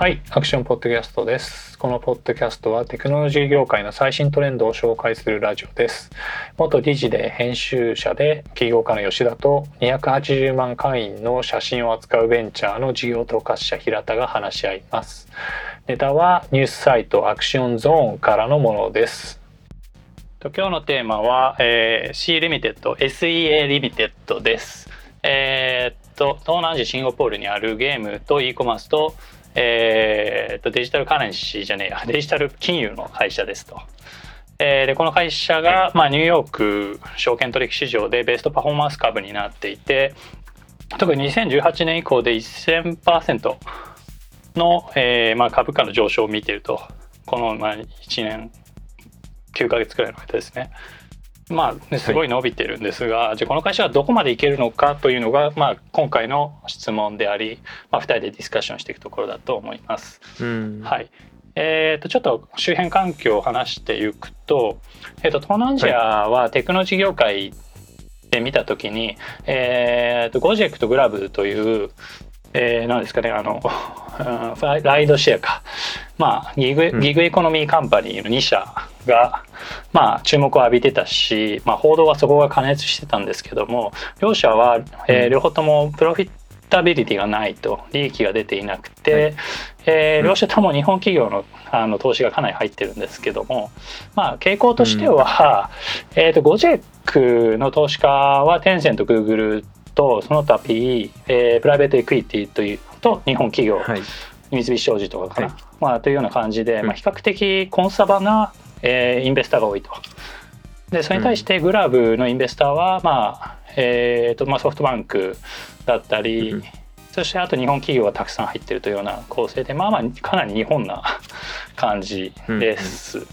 はい、 Axion ポッドキャストです。このポッドキャストはテクノロジー業界の最新トレンドを紹介するラジオです。元記者で編集者で起業家の吉田と280万会員の写真を扱うベンチャーの事業統括者平田が話し合います。ネタはニュースサイトアクションゾーンからのものです。今日のテーマは、えー、C リミテッド SEA リミテッドです。えーっと東南アジアシンガポールにあるゲームと e コマースとえーっとデジタルカレンシーじゃねえや デジタル金融の会社ですと。えーでこの会社が、まあ、ニューヨーク証券取引市場でベストパフォーマンス株になっていて特に2018年以降で1000%の、えーまあ、株価の上昇を見ているとこの、まあ、1年9ヶ月くらいの間ですね。まあ、ねすごい伸びてるんですが、じゃあこの会社がどこまでいけるのかというのが、まあ、今回の質問であり、まあ、2人でディスカッションしていくところだと思います。うん。はい。えー、とちょっと周辺環境を話していくと,、えー、と東南アジアはテクノロジー業界で見た時に、えー、とゴジェクとグラブという、えー、なんですかねあのうん ライドシェアか、まあ、ギグうん。ギグエコノミーカンパニーの2社が、まあ、注目を浴びてたし、まあ、報道はそこが加熱してたんですけども両社は、えーうん。両方ともプロフィッタビリティがないと利益が出ていなくて、はい。うんえー両社とも日本企業のあの投資がかなり入ってるんですけども、まあ、傾向としては、えー、とゴジェックの投資家はテンセントグーグルとその他 PE、えープライベートエクイティというと日本企業、はい。三菱商事とかかな、はい。まあ、というような感じで、うん。まあ、比較的コンサバな、えーインベスターが多いと。でそれに対してグラブのインベスターは、まあえーとまあ、ソフトバンクだったり、うんそしてあと日本企業がたくさん入ってるというような構成でまあまあかなり日本な 感じです。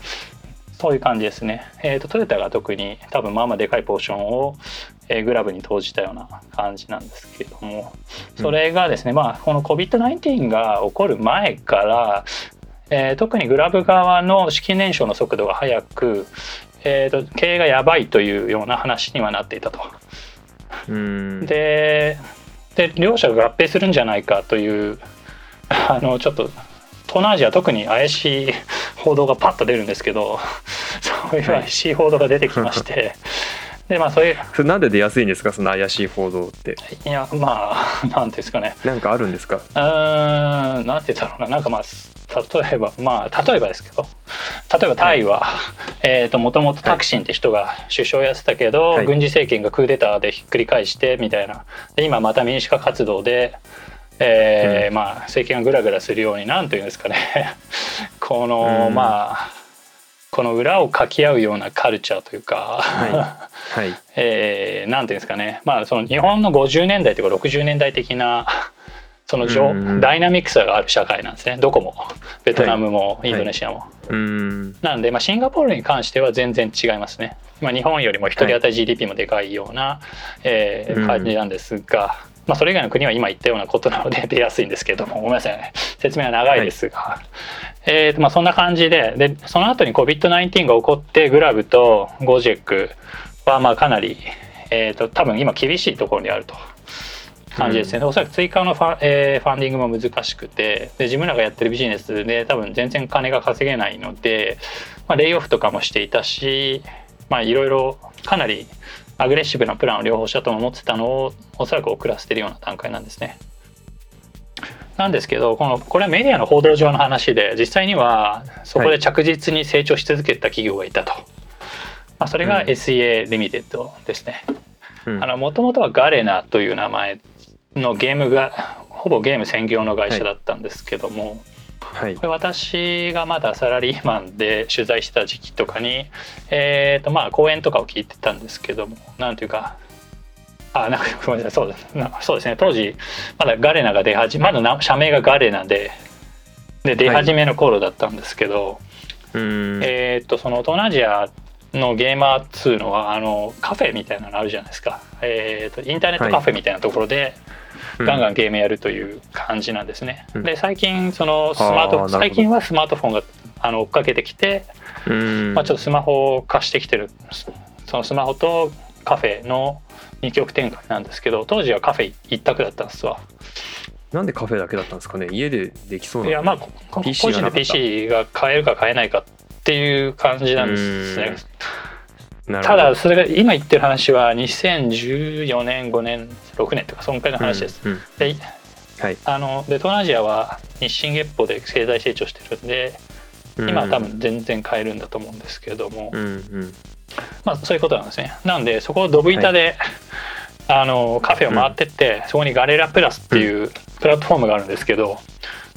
そういう感じですね。えー、とトヨタが特に多分まあまあでかいポーションを、えーグラブに投じたような感じなんですけれどもそれがですね、まあこの COVID-19 が起こる前から、えー特にグラブ側の資金燃焼の速度が速く、えー、と経営がやばいというような話にはなっていたと。うん。でで両者が合併するんじゃないかという あのちょっと東南アジア特に怪しい報道がパッと出るんですけど そういう怪しい報道が出てきまして、でまあそういう。それなんで出やすいんですか？その怪しい報道って。いやまあ なんですかね。なんかあるんですか？うーんなんて言うんだろうな？なんかまあ例えばまあ例えばですけど。例えばタイは、えーともともとタクシンって人が首相やってたけど、はい。軍事政権がクーデターでひっくり返してみたいな。で今また民主化活動で、えーまあ、政権がグラグラするようになんというんですかね。この、うん。まあこの裏をかき合うようなカルチャーというか、はい。えーなんていうんですかね、まあ、その日本の50年代というか60年代的な そのうんダイナミックさがある社会なんですね。どこも。ベトナムもインドネシアも。うん。なんで、まあ、シンガポールに関しては全然違いますね。まあ、日本よりも1人当たり GDP もでかいような、えーうん。感じなんですが、まあ、それ以外の国は今言ったようなことなので 出やすいんですけどもごめんなさいね。説明は長いですが、えーとまあ、そんな感じででその後に COVID-19 が起こってグラブとゴジェックはまあかなり、えー、と多分今厳しいところにあると。感じですね、おそらく追加のファ,、えーファンディングも難しくてで自分らがやってるビジネスで多分全然金が稼げないので、まあ、レイオフとかもしていたしまあいろいろかなりアグレッシブなプランを両方社とも持ってたのをおそらく遅らせてるような段階なんですね。なんですけどこのこれはメディアの報道上の話で実際にはそこで着実に成長し続けた企業がいたと、まあ、それがうん。SEA リミテッドですね。もともとはガレナという名前のゲームがほぼゲーム専業の会社だったんですけども、はいこれ私がまだサラリーマンで取材してた時期とかに、えーとまあ、講演とかを聞いてたんですけどもなんていうかあなんかごめんなさい。そうですな。そうですね。当時まだガレナが出始めまだな社名がガレナでで出始めの頃だったんですけど、うん。えー、とその東南アジアのゲーマーっつうのはあのカフェみたいなのあるじゃないですか、えー、とインターネットカフェみたいなところで、ガンガンゲームやるという感じなんですね。うん。で最近そのスマート最近はスマートフォンがあの追っかけてきて、うん。まあ、ちょっとスマホを貸してきてるそのスマホとカフェの二極展開なんですけど当時はカフェ一択だったんですわ。なんでカフェだけだったんですかね？家でできそうな。いやまあ個人のがなかった PC が買えるか買えないかっていう感じなんですねただそれが今言ってる話は2014年5年6年とかそんくらいの話です、うんうんではい。あので東南アジアは日進月歩で経済成長してるんで今は多分全然買えるんだと思うんですけれども、うんうん。まあそういうことなんですね。なんでそこをドブ板で、あのカフェを回ってって、そこにガレラプラスっていうプラットフォームがあるんですけど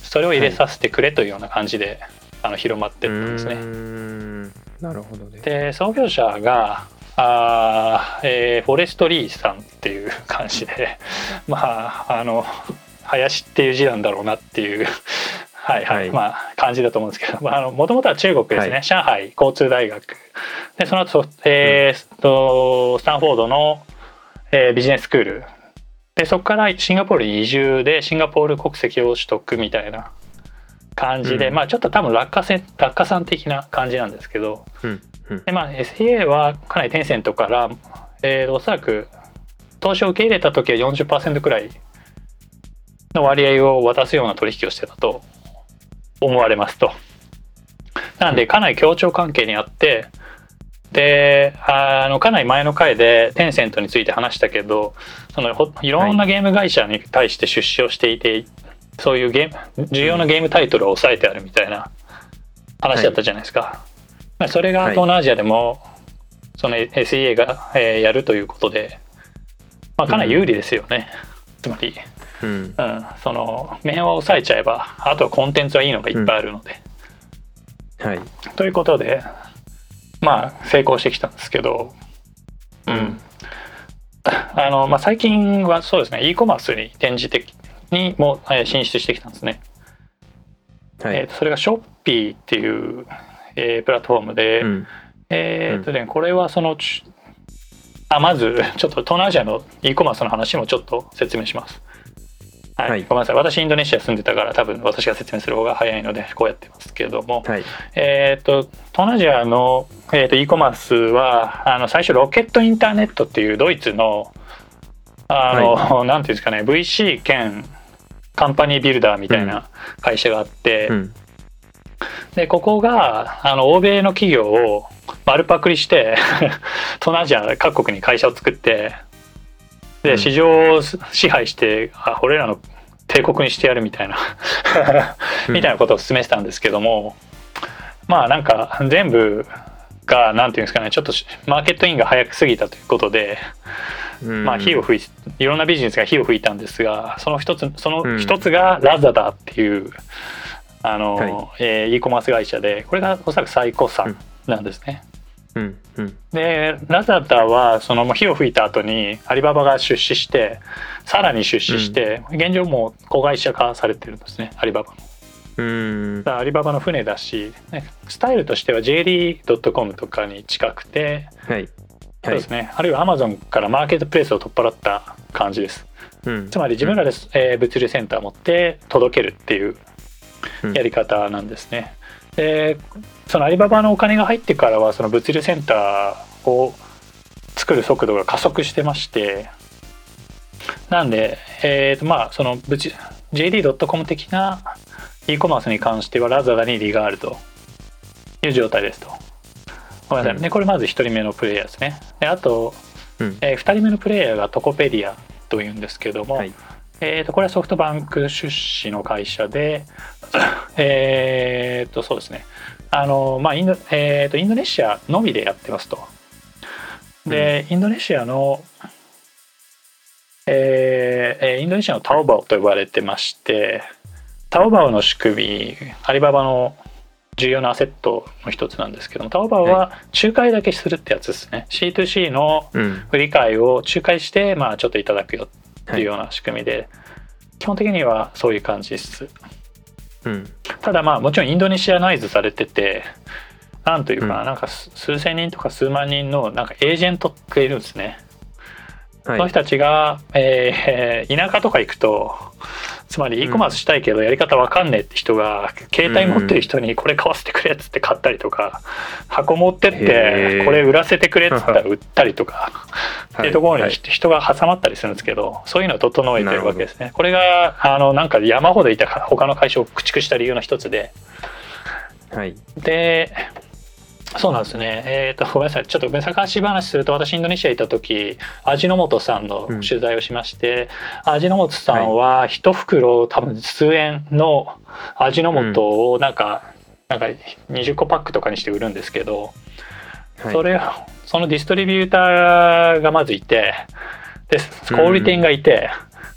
それを入れさせてくれというような感じで、あの広まってったんですねなるほどね。で創業者があー、えーフォレストリーさんっていう 感じでまああの林っていう字なんだろうなっていうはいはい、はい。まあ感じだと思うんですけどまああのもともとは中国ですね、はい。上海交通大学。でその後、えーとスタンフォードの、えービジネススクール。でそこからシンガポールに移住でシンガポール国籍を取得みたいな感じで、うん。まあちょっと多分落下線落下さん的な感じなんですけど。うんうん。でまあ SEA はかなりテンセントから、えーおそらく投資を受け入れた時は40%くらいの割合を渡すような取引をしてたと思われますと。なんでかなり協調関係にあってであのかなり前の回でテンセントについて話したけどそのほいろんなゲーム会社に対して出資をしていて、そういうゲーム重要なゲームタイトルを抑えてあるみたいな話だったじゃないですか。まあそれが東南アジアでも、その SEA が、えーやるということで、まあ、かなり有利ですよね。つまり、うん。うん、その面を抑えちゃえばあとはコンテンツはいいのがいっぱいあるので。はい。ということでまあ成功してきたんですけど、うん。あのまあ、最近はそうですね e コマースに転じてにもえー進出してきたんですね。はい。えーとそれがショッピーっていう、えープラットフォームで、うん。えーっとね、これはそのちあまず ちょっと東南アジアの e コマースの話もちょっと説明します。はい、はい。ごめんなさい。私インドネシア住んでたから多分私が説明する方が早いのでこうやってますけども、はい。えーっと東南アジアの、えーっと e コマースはあの最初ロケットインターネットっていうドイツのあの、なんていうんですかね VC 兼カンパニービルダーみたいな会社があって、うん。でここがあの欧米の企業を丸パクリして 東南アジア各国に会社を作ってうん。で市場を支配してあ俺らの帝国にしてやるみたいな みたいなことを進めてたんですけどもまあなんか全部がなんていうんですかねちょっとしマーケットインが早く過ぎたということで、うんまあ火を吹いいろんなビジネスが火を吹いたんですがその一つそのうん。一つがラザダっていうあの、はい。えー e コマース会社でこれがおそらく最高産なんですね。うん。うん。でラザダはその火を吹いた後にアリババが出資してさらに出資して、現状もう子会社化されてるんですねアリババの。うん。アリババの船だし、ね、スタイルとしては JD.com とかに近くて、はいそうですね、あるいはアマゾンからマーケットプレイスを取っ払った感じです。うんつまり自分らで、えー物流センターを持って届けるっていううんやり方なんですね。でそのアリババのお金が入ってからはその物流センターを作る速度が加速してましてなんで、えーとまあその物 JD.com 的な e コマースに関してはラザダに利があるという状態ですと。ごめんなさい、うん。ね、これまず1人目のプレイヤーですね。であと、うん。え2人目のプレイヤーがトコペディアというんですけども、はい。えー、とこれはソフトバンク出資の会社で、えー、とそうですね。あの、まあインドえー、とインドネシアのみでやってますと。で、インドネシアの、えーえーインドネシアのタオバオと呼ばれてましてタオバオの仕組みアリババの重要なアセットの一つなんですけどもタオバオは仲介だけするってやつですね。C2C のうん売り買いを仲介して、まあ、ちょっといただくよっていうような仕組みで、基本的にはそういう感じです。うん。ただまあもちろんインドネシアナイズされててなんというかな,、うん。なんか数数千人とか数万人のなんかエージェントがいるんですね、はい。その人たちが、えー田舎とか行くとつまり e コマースしたいけどやり方わかんねえって人が携帯持ってる人にこれ買わせてくれっつって買ったりとか箱持ってっへてー。これ売らせてくれっつったら売ったりとか っていうところにはい。人が挟まったりするんですけどそういうのを整えてるわけですね。これがあのなんか山ほどいた他の会社を駆逐した理由の一つで。はい。でそうなんですね。えっ、とごめんなさい。ちょっと昔話すると私インドネシア行った時味の素さんの取材をしまして、味の素さんは一袋多分数円の味の素をなんか、なんか20個パックとかにして売るんですけど、はい。それをそのディストリビューターがまずいてで小売店がいて、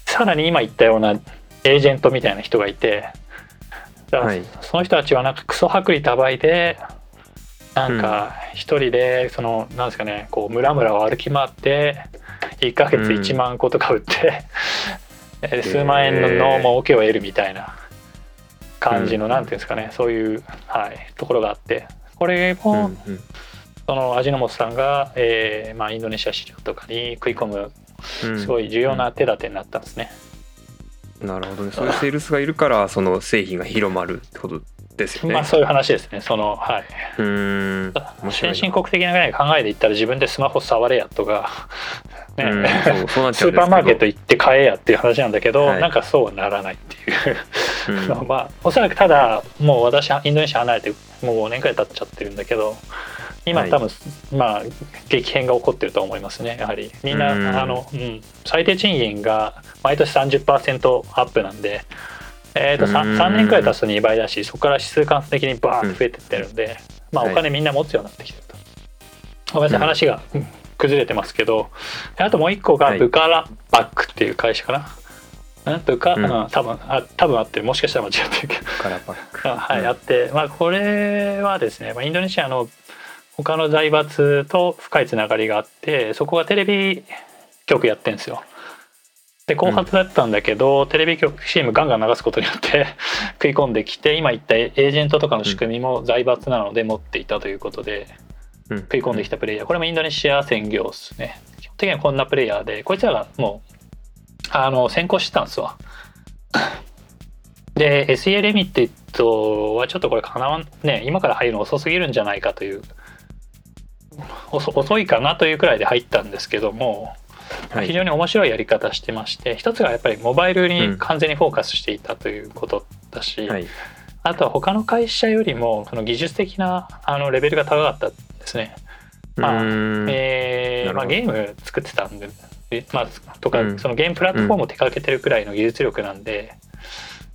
さらに今言ったようなエージェントみたいな人がいてはい。その人たちはなんかクソ薄利多売でなんか一人でそのなんですかねこう村々を歩き回って1ヶ月1万個とか売って、えー数万円のの儲けを得るみたいな感じの、うん。なんていうんですかねそういう、はい、ところがあってこれうんも、うん。その味の素さんが、えーまあ、インドネシア市場とかに食い込むうん。すごい重要な手立てになったんですね。なるほどね。そういうセールスがいるからその製品が広まるってことですよね、まあそういう話ですね。そのはうーん。い。面白いな。先進国的なぐらいの考えで言ったら自分でスマホ触れやとか、ね。うんそうそうなっちスーパーマーケット行って買えやっていう話なんだけど、はい。なんかそうはならないっていう。うん。まあおそらくただもう私はインドネシア離れてもう5年くらい経っちゃってるんだけど今はい。多分、まあ激変が起こってると思いますねやはり。みんなうん。あの、うん、最低賃金が毎年30%アップなんで、えー、と 3, うん。3年くらい経つと2倍だしそこから指数関数的にバーンと増えてってるんで、まあ、はい。お金みんな持つようになってきてると。ごめんなさいうん。話がうん崩れてますけどあともう一個がはい。ブカラバックっていう会社かな。なんとか、うん。うん、多分あ多分あってる。もしかしたら間違ってるけど。カラーパック。あ はい、うん。あって、まあ、これはですね、まあ、インドネシアの他の財閥と深いつながりがあってそこがテレビ局やってるんですよ。で後発だったんだけど、テレビ局 CM ガンガン流すことによって 食い込んできて今言ったエージェントとかの仕組みも財閥なので持っていたということでうん。食い込んできたプレイヤー。これもインドネシア専業ですね。基本的にはこんなプレイヤーでこいつらがもうあの先行してたんですわ。で SEA レミテッドはちょっとこれかなわんね今から入るの遅すぎるんじゃないかという遅遅いかなというくらいで入ったんですけども、はい。非常に面白いやり方してまして一つがやっぱりモバイルに完全にフォーカスしていたということだし、はい。あとは他の会社よりもその技術的なあのレベルが高かったですね。まあえーまあ、ゲーム作ってたんで、えまあ、とか、うん。そのゲームプラットフォームを手掛けてるくらいの技術力なんで、うん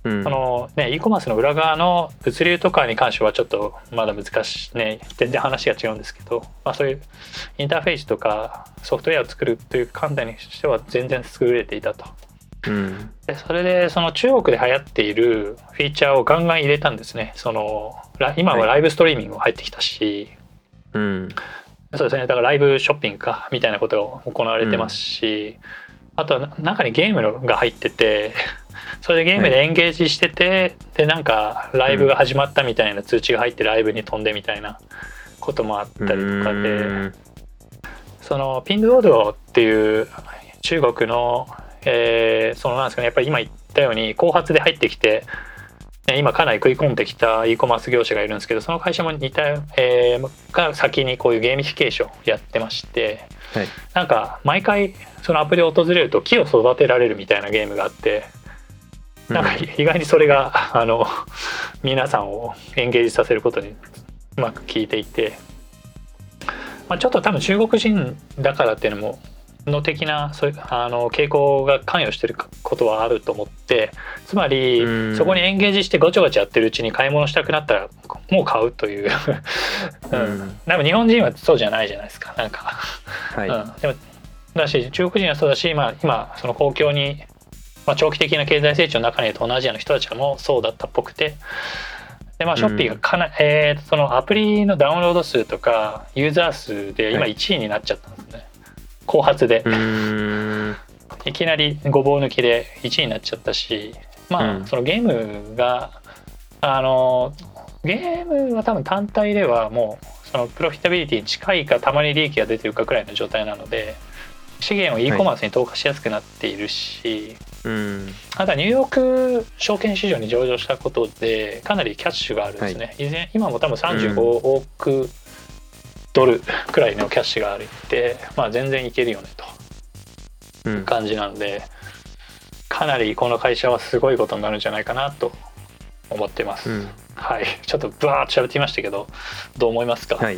そのね e コマースの裏側の物流とかに関してはちょっとまだ難しいね全然話が違うんですけど、まあ、そういうインターフェースとかソフトウェアを作るという観点にしては全然優れていたと。うん。でそれでその中国で流行っているフィーチャーをガンガン入れたんですね。そのラ今はライブストリーミングも入ってきたし、うん。そうですね。だからライブショッピングかみたいなことが行われてますし、あと中にゲームのが入ってて それでゲームでエンゲージしてて、でなんかライブが始まったみたいな通知が入ってライブに飛んでみたいなこともあったりとかで。うん。そのピンドゥオドゥオっていう中国の、えーそのなんですかねやっぱり今言ったように後発で入ってきてね今かなり食い込んできた e コマース業者がいるんですけどその会社も似た、えーが先にこういうゲーミフィケーションやってましてはい。なんか毎回そのアプリを訪れると木を育てられるみたいなゲームがあってなんか意外にそれがあの皆さんをエンゲージさせることにうまく効いていて、まあ、ちょっと多分中国人だからっていうのもの的なそういうあの傾向が関与してることはあると思ってつまりうん。そこにエンゲージしてごちゃごちゃやってるうちに買い物したくなったらもう買うという、ううん。ん、でも日本人はそうじゃないじゃないですか。なんか。はい。うん、でもだし中国人はそうだし、まあ、今その公共に、まあ、長期的な経済成長の中にいる東南アジアの人たちもそうだったっぽくて。で、まあ、ショッピーがかな、えーそのアプリのダウンロード数とかユーザー数で今はい。1位になっちゃったんですね、後発で。いきなりごぼう抜きで1位になっちゃったしまあ、うん。そのゲームがあのゲームは多分単体ではもうそのプロフィタビリティに近いかたまに利益が出てるかくらいの状態なので資源を e コマースに投下しやすくなっているし、うん。ただニューヨーク証券市場に上場したことでかなりキャッシュがあるんですね、以前今も多分35億ドルくらいのキャッシュがあるって、まあ、全然いけるよねと。うん。感じなのでかなりこの会社はすごいことになるんじゃないかなと思ってます、うん。はい。ちょっとブワーッと喋ってみましたけどどう思いますか、はい。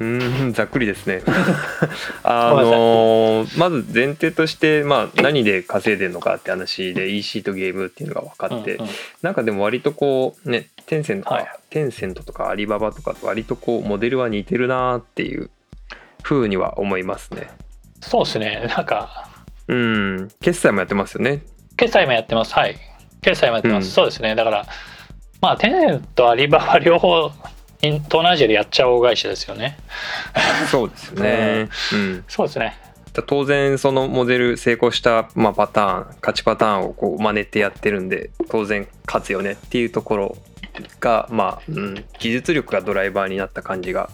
うーんざっくりですね。あのーまず前提として、まあ、何で稼いでるのかって話で EC とゲームっていうのが分かって、うんうん。なんかでも割とこうねテンセントとか、はい。テンセントとかアリババとかと割とこうモデルは似てるなっていう風には思いますね。そうですね。なんかうん。決済もやってますよね。決済もやってます。はい。決済もやってます、うん。そうですね。だからまあテネンとアリババ両方東南アジアでやっちゃおう会社ですよね。そうですよね。うん。そうですね。だ当然そのモデル成功した、まあ、パターン勝ちパターンをこう真似てやってるんで当然勝つよねっていうところが、まあうん、技術力がドライバーになった感じが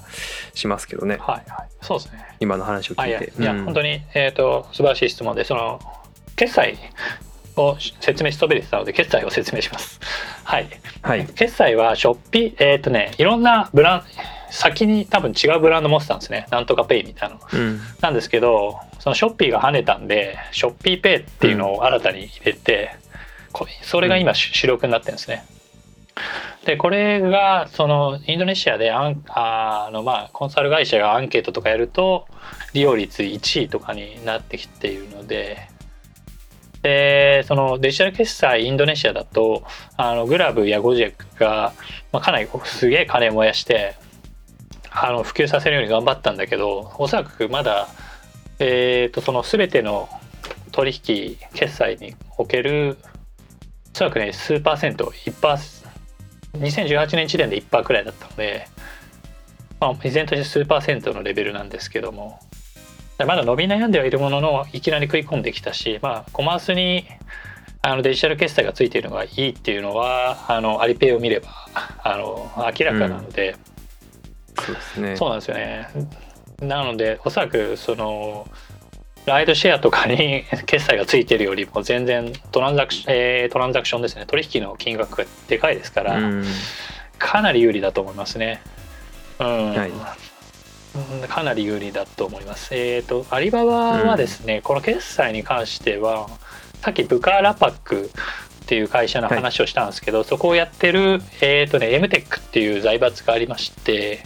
しますけどね。はいはい。そうですね。今の話を聞いて。いや、うん。本当に、えー、と素晴らしい質問でその決済を説明しそびれてたので決済を説明します。はい。はい。決済はショッピーえっ、とねいろんなブラン先に多分違うブランド持ってたんですね。なんとかペイみたいなの。うん。なんですけどそのショッピーが跳ねたんでショッピーペイっていうのを新たに入れて、こそれが今主主力になってるんですね。でこれがそのインドネシアでアンあのまあコンサル会社がアンケートとかやると利用率1位とかになってきているのででそのデジタル決済インドネシアだとあのグラブやゴジェックが、まあ、かなりすげえ金燃やしてあの普及させるように頑張ったんだけどおそらくまだ、えー、とその全ての取引決済におけるおそらくね数パーセント1パー2018年時点で1パーくらいだったので、まあ、依然として数パーセントのレベルなんですけども。まだ伸び悩んではいるもののいきなり食い込んできたし、まあ、コマースにあのデジタル決済がついているのがいいっていうのはあのアリペイを見ればあの明らかなので、そうですね。そうなんですよね。なのでおそらくそのライドシェアとかに 決済がついてるよりも全然トランザクション、えートランザクションですね。取引の金額がでかいですから、うん。かなり有利だと思いますね。うん、はい。うんかなり有利だと思います。えっ、とアリババはですね、この決済に関してはさっきブカーラパックっていう会社の話をしたんですけど、そこをやってるえっ、とね M テックっていう財閥がありまして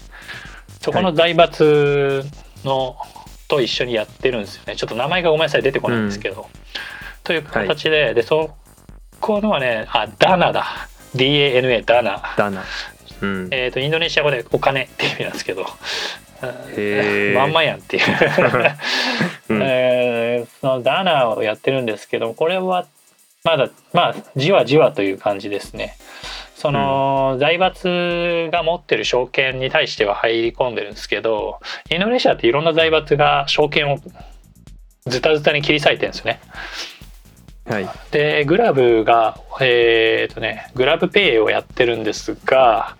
そこの財閥の、と一緒にやってるんですよね。ちょっと名前がごめんなさい出てこないんですけど、という形で、でそこのはねあダナだ。DANA ダナ。だなうん。えー、とインドネシア語でお金っていう意味なんですけど まんまやんっていう、うん。えーそのダナーをやってるんですけどこれはまだまあじわじわという感じですね。その、財閥が持ってる証券に対しては入り込んでるんですけどインドネシアっていろんな財閥が証券をズタズタに切り裂いてるんですよね。はい。でグラブがえっ、とねグラブペイをやってるんですが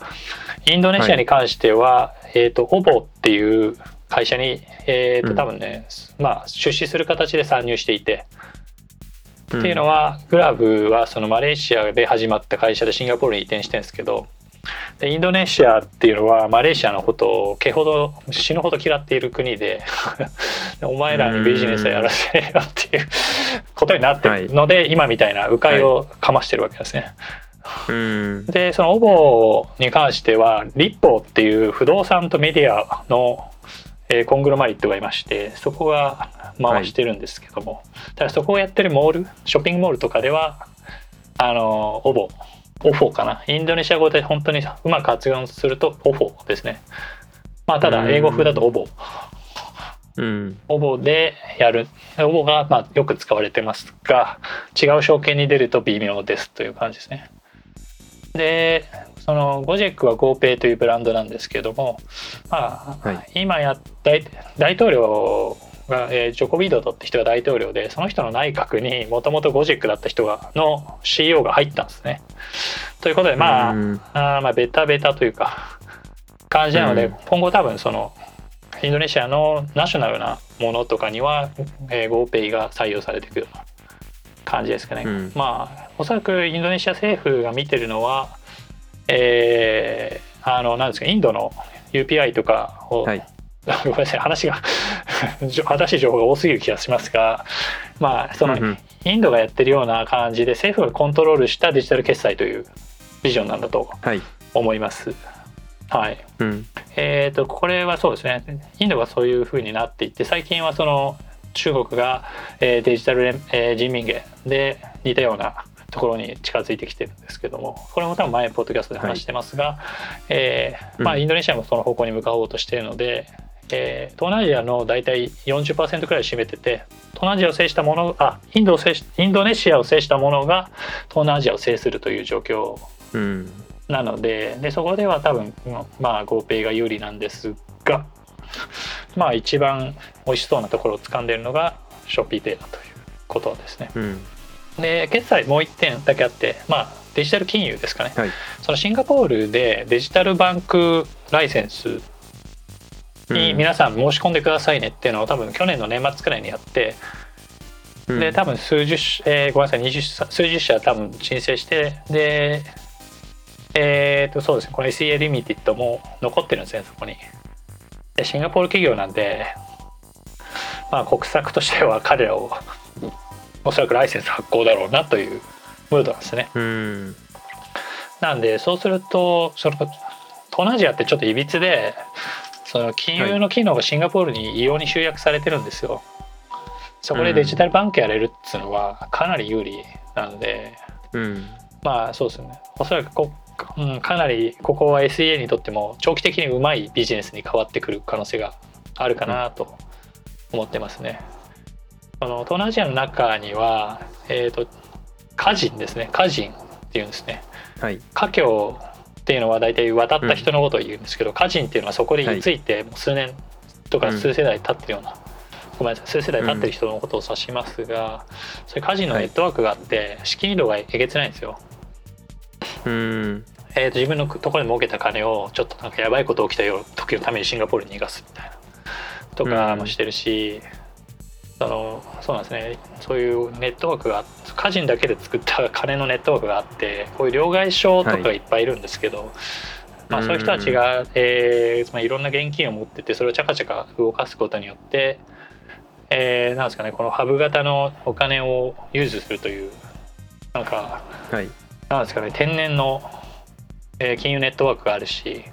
インドネシアに関しては、えっ、とオボっていう会社にえっ、うん。と多分ね、まあ出資する形で参入していて、っっていうのはグラブはそのマレーシアで始まった会社でシンガポールに移転してるんですけどでインドネシアっていうのはマレーシアのことを毛ほど死ぬほど嫌っている国で お前らにビジネスをやらせよっていうことになってるので、今みたいな迂回をかましてるわけですね。うん。でそのオボに関しては立法っていう不動産とメディアの、えーコングロマリットがいましてそこが回してるんですけども、ただそこをやってるモールショッピングモールとかではあのオボ。オフォかな。インドネシア語で本当にうまく発音するとオフォですね。まあただ英語風だとオボ。うん。オボでやる。オボがまあよく使われてますが違う証券に出ると微妙ですという感じですねでそのゴジェックは GoPay というブランドなんですけどもまあ、はい。今や大大統領が、えージョコビドドって人が大統領でその人の内閣にもともとゴジェックだった人がの CEO が入ったんですね。ということでまあ、うん。あーまあベタベタというか感じなので、うん。今後多分そのインドネシアのナショナルなものとかには、えー、GoPay が採用されていくような感じですかね。うん。まあおそらくインドネシア政府が見てるのは、えーあのなんですかインドの UPI とかを、はい。ごめんなさい話が正しい情報が多すぎる気がしますがまあその、うんうん。インドがやってるような感じで政府がコントロールしたデジタル決済というビジョンなんだとはい。思います。はい、うん。えー、とこれはそうですね。インドがそういうふうになっていって最近はその中国が、えーデジタル連、えー人民元で似たようなところに近づいてきてるんですけどもこれも多分前ポッドキャストで話してますが、えーまあ、うんインドネシアもその方向に向かおうとしているので、えー東南アジアの大体40%くらい占めてて東南アジアを制したものあインドを制しインドネシアを制したものが東南アジアを制するという状況うん。なのででそこでは多分まあ GoPay が有利なんですがまあ一番美味しそうなところを掴んでいるのが ShopeePay だということですね。うんで決済もう1点だけあってまあデジタル金融ですかね、はい。そのシンガポールでデジタルバンクライセンスに皆さん申し込んでくださいねっていうのを多分去年の年末くらいにやってうん。で多分数十社、えーごめんなさい20社数十社多分申請してでえー、とそうですねこの SEA リミティッドも残ってるんですねそこに。でシンガポール企業なんでまあ国策としては彼らをおそらくライセンス発行だろうなというムードなんですね。うん。なんでそうするとその東南アジアってちょっといびつでその金融の機能がシンガポールに異様に集約されてるんですよ。そこでデジタルバンクやれるっつうのはかなり有利なんで。うん。まあそうですね。おそらくこ、うん、かなりここは SEA にとっても長期的にうまいビジネスに変わってくる可能性があるかなと思ってますね。その東南アジアの中には、えー、と家人ですね。家人っていうんですね。はい。華僑っていうのは大体渡った人のことを言うんですけど、家人っていうのはそこで居ついてもう数年とかうん。数世代経ってるような、ごめんなさい数世代経ってる人のことを指しますが、そういう家人のネットワークがあって資金移動がえげつないんですよ。うん。えー、と自分のところで儲けた金をちょっとなんかやばいこと起きたよ時のためにシンガポールに逃がすみたいな。とかもしてるし、そのそうなんですね。そういうネットワークが個人だけで作った金のネットワークがあってこういう両替商とかがいっぱいいるんですけど、まあ、そういう人たちが、えーまあ、いろんな現金を持っててそれをチャカチャカ動かすことによって、えーなんですかねこのハブ型のお金を融通するというなんかはい。なんですかね天然の、えー金融ネットワークがあるし、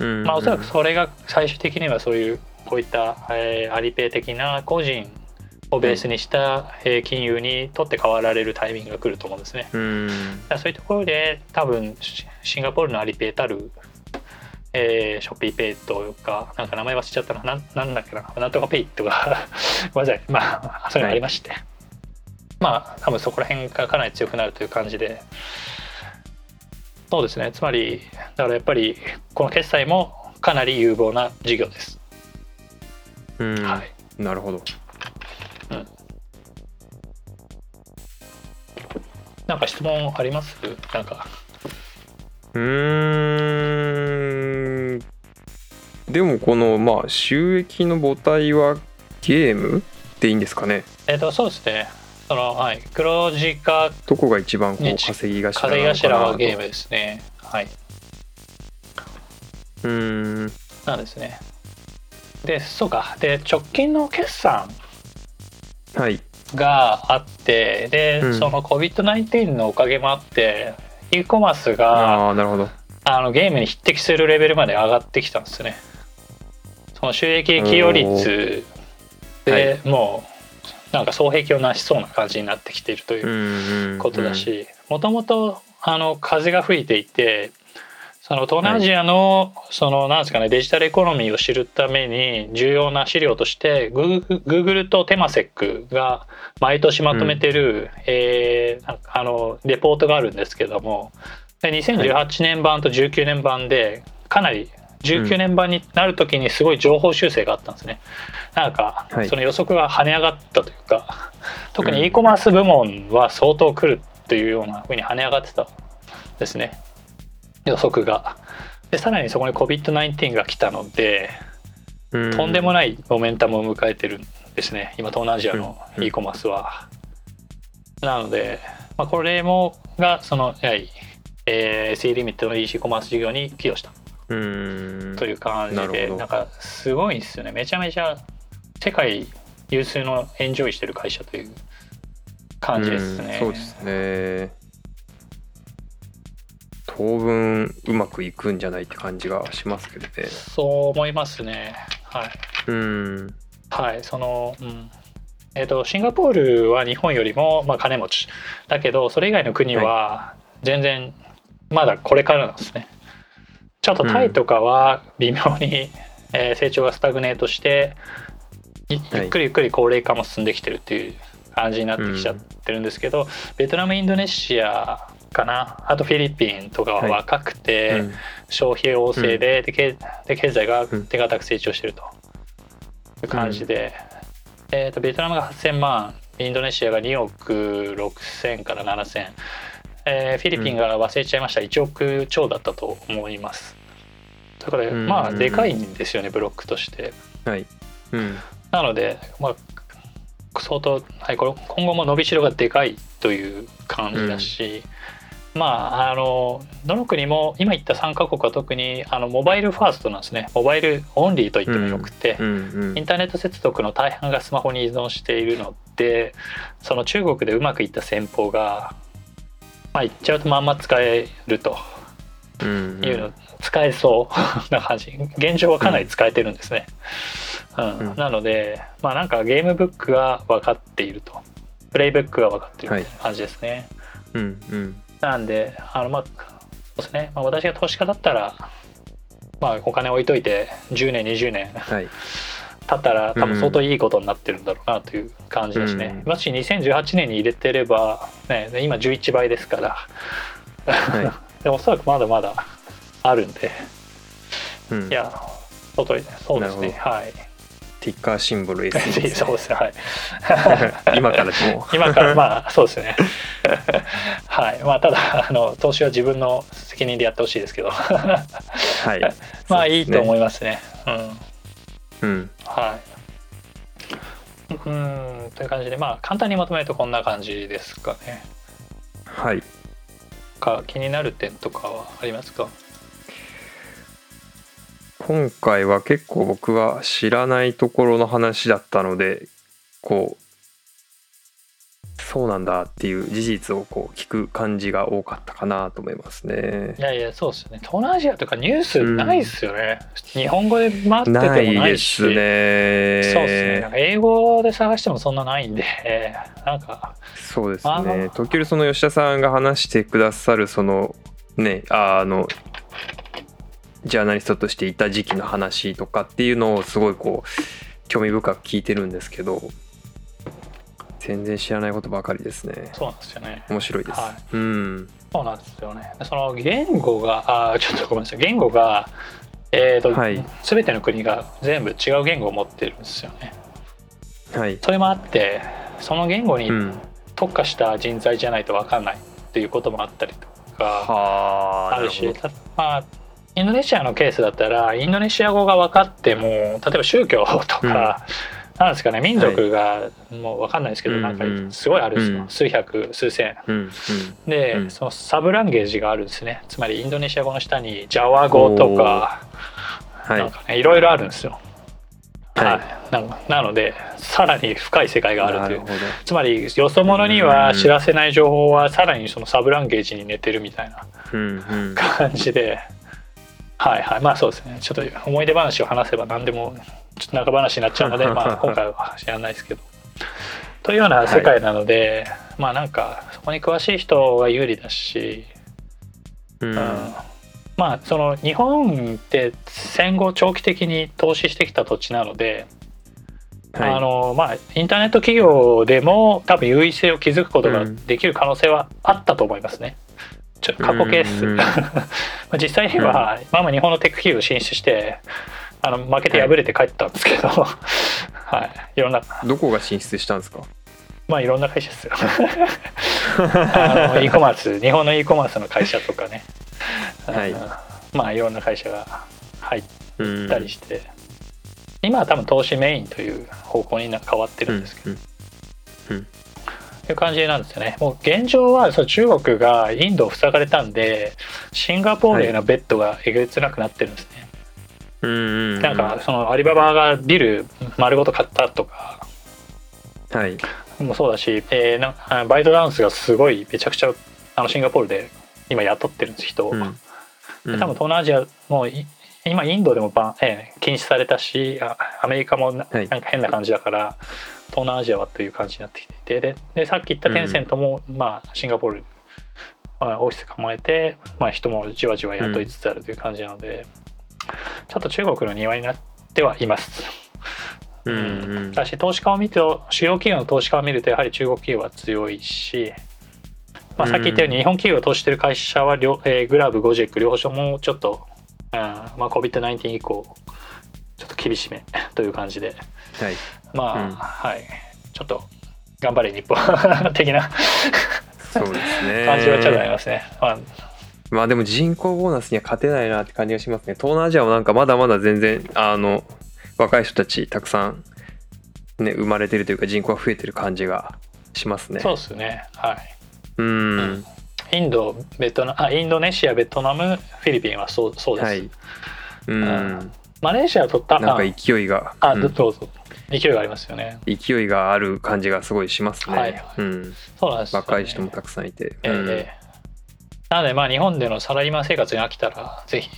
うん。まあ、おそらくそれが最終的にはそういうこういった、えーアリペイ的な個人をベースにした、えー金融にとって変わられるタイミングが来ると思うんですね。うん。そういうところで多分シシンガポールのアリペイたる、えーショッピーペイとかなんか名前忘れちゃったな。なんなんだっけな。なんとかペイとか。ごめんなさいまあそういうのありまして、まあ多分そこら辺がかなり強くなるという感じで。そうですね。つまりだからやっぱりこの決済もかなり有望な事業です、うん。はい。なるほどなんか質問あります？なんか。うーん。でもこのまあ収益の母体はゲームでいいんですかね？えっ、とそうですね。そのはい。黒字化どこが一番こうね稼ぎ頭な風のかな？と頭はゲームですね。はい。うーん。なんですね。で、そうか。で、直近の決算はいがあって、で、うん。その COVID-19 のおかげもあって、e コマースがああなるほど。あのゲームに匹敵するレベルまで上がってきたんですね。その収益寄与率でもう、なんか双璧をなしそうな感じになってきているということだしもともとあの風が吹いていてその東南アジアの、そのなんですかねデジタルエコノミーを知るために重要な資料としてグーグーグルとテマセックが毎年まとめてる、えあのレポートがあるんですけどもで2018年版と19年版でかなり19年版になる時にすごい情報修正があったんですね。なんかはい。その予測が跳ね上がったというか特に e コマース部門は相当来るというような風に跳ね上がってたんですね 予測が。でさらにそこに COVID-19 が来たのでうん。とんでもないモメンタムを迎えてるんですね。今東南アジアのうん。e コマースは。なので、まあ、これもがそのやはり、えー、SE リミットの EC コマース事業に寄与した。という感じでなんかすごいですよね。めちゃめちゃ世界有数のエンジョイしてる会社という感じですね。うん。そうですね当分うまくいくんじゃないって感じがしますけどねそう思いますね。はい。うんはい、その、うん。えっ、と、シンガポールは日本よりも、まあ、金持ち。だけど、それ以外の国は、全然、まだこれからなんですね。ちょっとタイとかは、微妙に、えー成長がスタグネートして、いゆっくりゆっくり高齢化も進んできてるっていう感じになってきちゃってるんですけど、ベトナム、インドネシアかな、あとフィリピンとかは若くて、うん。消費旺盛で,、で経で経済がうん。手堅く成長してると。いう感じで、えー、とベトナムが8000万インドネシアが2億6000から7000、えーフィリピンが忘れちゃいました。1億超だったと思います。だからうん。まあでかいんですよねブロックとして。はい。うん。なのでまあ相当、はい、これ今後も伸びしろがでかいという感じだし、まああのどの国も今言った3カ国は特にあのモバイルファーストなんですね。モバイルオンリーと言ってもよくて、うんうんインターネット接続の大半がスマホに依存しているのでその中国でうまくいった戦法がまあ言っちゃうとまんま使えると。うんいうの、使えそう。な感じ。現状はかなり使えてるんですね、うん。うん。なのでまあなんかゲームブックが分かっていると。プレイブックが分かっているみたいな感じですね、うんうんなんであのまあそうですね、まあ、私が投資家だったらまあお金置いといて10年20年はい。経ったら多分相当いいことになってるんだろうなという感じですね。うん。もし2018年に入れてれば、ね、今11倍ですから、はい。でおそらくまだまだあるんで、うん。いや、相当いいねそうですね。なはい。ティッカーシンボル S ですそうですね。はい。今からでも 今からまあそうですね。はい。まあただあの投資は自分の責任でやってほしいですけど、はい まあいいと思いいますね。うん。うんはい。うんという感じでまあ簡単にまとめるとこんな感じですかね。はいか気になる点とかはありますか？今回は結構僕は知らないところの話だったのでこうそうなんだっていう事実をこう聞く感じが多かったかなと思いますねい。やいやそうですよね東南アジアとかニュースないっすよね、日本語で待っててもなないいしですね。そうですねなんか英語で探してもそんなないんで なんかそうですあねの。時折その吉田さんが話してくださるそのねあのジャーナリストとしていた時期の話とかっていうのをすごいこう興味深く聞いてるんですけど全然知らないことばかりですね。そうなんですよね面白いです。はうん。そうなんですよねその言語があーちょっとごめんなさい言語がえーとはい全ての国が全部違う言語を持ってるんですよねはい。それもあってその言語にうん。特化した人材じゃないと分かんないっていうこともあったりとかはあ。あるしなほどたまあインドネシアのケースだったらインドネシア語が分かっても例えば宗教とか、なんですかね民族がもう分かんないですけど、うんなんかすごいあるんですよ、うん数百数千。うんうん。で、うん。そのサブランゲージがあるんですね。つまりインドネシア語の下にジャワ語とかはい。なん。かねいろいろあるんですよ。はい。はい、なのでさらに深い世界があるという。つまりよそ者には知らせない情報はさらにそのサブランゲージに寝てるみたいなうんうん。感じではいはい。まあそうですね。ちょっと思い出話を話せば何でもちょっと長話になっちゃうので まあ今回は知らないですけど。というような世界なので、まあなんかそこに詳しい人が有利だし、うん。うん。まあその日本って戦後長期的に投資してきた土地なので、はい。あのまあインターネット企業でも多分優位性を築くことができる可能性はあったと思いますね。ちょ過去ケース、うん。まあ実際には、まあまあ日本のテック企業進出してあの負けて敗れて帰ったんですけど、はい、いろんな。どこが進出したんですか？まあいろんな会社ですよ。あの e コマース日本の e コマースの会社とかね、はい。うんまあいろんな会社が入っうんたりして、今は多分投資メインという方向にな変わってるんですけど、うんうんいう感じなんですよね。もう現状はそう中国がインドを塞がれたんでシンガポールへのベッドがえげつなくなってるんですね。うんうんうんなんかそのアリババがビル丸ごと買ったとかはいもそうだし、えーなあバイトダンスがすごいめちゃくちゃあのシンガポールで今雇ってるんです人を。うんで多分東南アジアもい今インドでもバン、えー禁止されたしあアメリカもなんか変な感じだから、東南アジアはという感じになってきていてででさっき言ったテンセントも、まあ、シンガポールまあオフィス構えて、まあ、人もじわじわ雇いつつあるという感じなので、ちょっと中国の庭になってはいます。うんうん。だし投資家を見ると主要企業の投資家を見るとやはり中国企業は強いし、まあ、さっき言ったように日本企業を投資している会社は両、えーグラブゴジェック両方ともちょっと、うん。まあ、COVID-19 以降ちょっと厳しめという感じではい。まあ、うん。はい。ちょっと頑張れ日本。的な。そうですね。感じはちょっとありますね。まあ。まあでも人口ボーナスには勝てないなって感じがしますね。東南アジアはなんかまだまだ全然あの若い人たちたくさんね生まれてるというか人口が増えてる感じがしますね。そうですね。はい。うん。インドベトナあインドネシアベトナムフィリピンはそうそうです、はい。うん。マレーシアは取った。なんか勢いが。あ、うん。どどう。ぞ勢いがありますよね。勢いがある感じがすごいしますね、はいはい。うん、そうなんですよね。若い人もたくさんいて、ええうん。ええ。なのでまあ日本でのサラリーマン生活に飽きたらぜひ。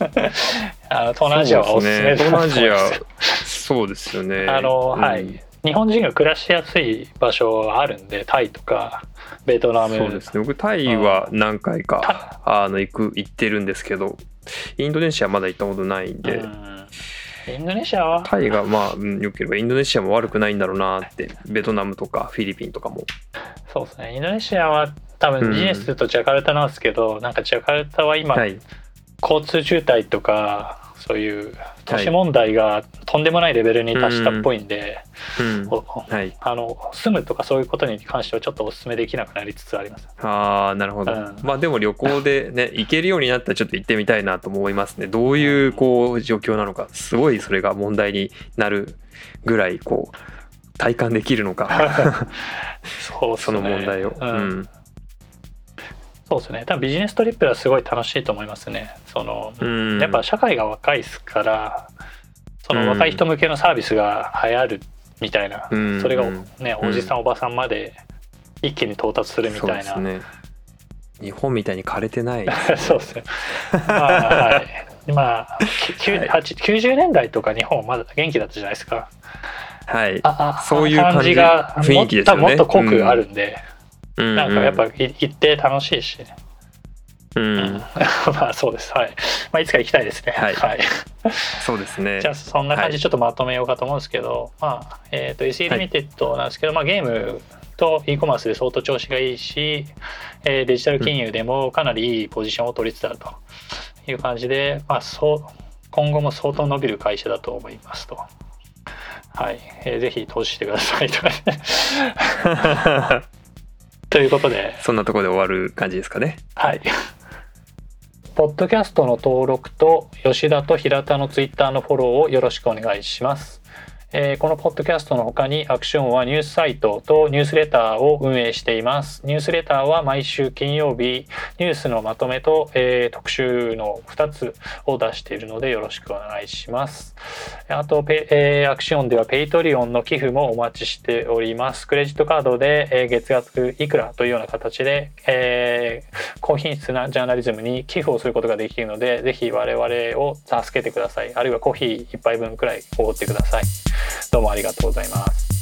あの東南アジアはおすすめです。ね。東南アジアそうですよね。あの、うん。はい。日本人が暮らしやすい場所はあるんでタイとかベトナム。そうですね。僕タイは何回かあの行く行ってるんですけどインドネシアまだ行ったことないんで、うんインドネシアは？タイがまあうん良ければインドネシアも悪くないんだろうなって。ベトナムとかフィリピンとかも。そうですね。インドネシアは多うん。分ビジネスするとジャカルタなんですけど、なんかジャカルタは今、はい。交通渋滞とかそういう都市問題がとんでもないレベルに達したっぽいんで、はい。あの住むとかそういうことに関してはちょっとお勧めできなくなりつつあります。ああなるほど、うん。まあでも旅行でね 行けるようになったらちょっと行ってみたいなと思いますね。どういうこう状況なのか。すごいそれが問題になるぐらいこう体感できるのか。そうね。その問題を、ううんんそうですね。多分ビジネストリップはすごい楽しいと思いますね。そのうん。やっぱ社会が若いですからその若い人向けのサービスが流行るみたいな、うん。それがうん。ねうんおじさんおばさんまで一気に到達するみたいな。ですね。日本みたいに枯れてない。そうですね。まあ、はい。まあ、きゅはい。八90年代とか日本まだ元気だったじゃないですか。はい。ああそういう感じが雰囲気ですよね。もっともっと濃くあるんで、ななんかやっぱい行って楽しいし、うん、まあそうです。はい。まあいつか行きたいですね。はいはい。そうですね じゃあそんな感じちょっとまとめようかと思うんですけど、まあ、えっ、と SE リミテッドなんですけど、まあゲームと e コマースで相当調子がいいし、えーデジタル金融でもかなりいいポジションを取りつつあるという感じで、まあ、そう今後も相当伸びる会社だと思いますと。はい、えーぜひ投資してくださいとかね ということで、そんなところで終わる感じですかねはい。ポッドキャストの登録と吉田と平田のツイッターのフォローをよろしくお願いします。えーこのポッドキャストの他にアクションはニュースサイトとニュースレターを運営しています。ニュースレターは毎週金曜日ニュースのまとめと、えー特集の2つを出しているのでよろしくお願いします。あと、えー Axion では Patreon の寄付もお待ちしております。クレジットカードで、え月額いくらというような形で、え高品質なジャーナリズムに寄付をすることができるので、ぜひ我々を助けてください。あるいはコーヒー一杯分くらいおごってください。どうもありがとうございます。